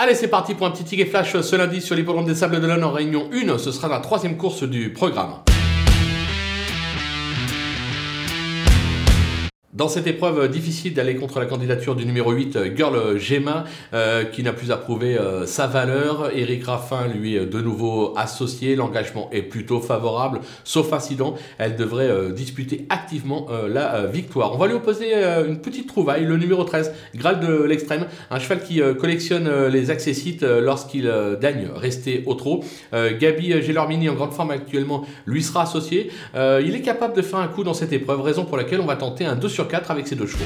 Allez, c'est parti pour un petit ticket flash ce lundi sur l'hippodrome des Sables de l'One en Réunion 1. Ce sera la troisième course du programme. Dans cette épreuve difficile d'aller contre la candidature du numéro 8, Girl Gemma, euh, qui n'a plus approuvé euh, sa valeur. Eric Raffin, lui, de nouveau associé. L'engagement est plutôt favorable. Sauf incident, elle devrait euh, disputer activement la victoire. On va lui opposer une petite trouvaille, le numéro 13, Graal de l'extrême. Un cheval qui collectionne les accessites lorsqu'il daigne rester au trot. Gabi Gelormini, en grande forme actuellement, lui sera associé. il est capable de faire un coup dans cette épreuve, raison pour laquelle on va tenter un 2 sur 4 avec ces deux chevaux.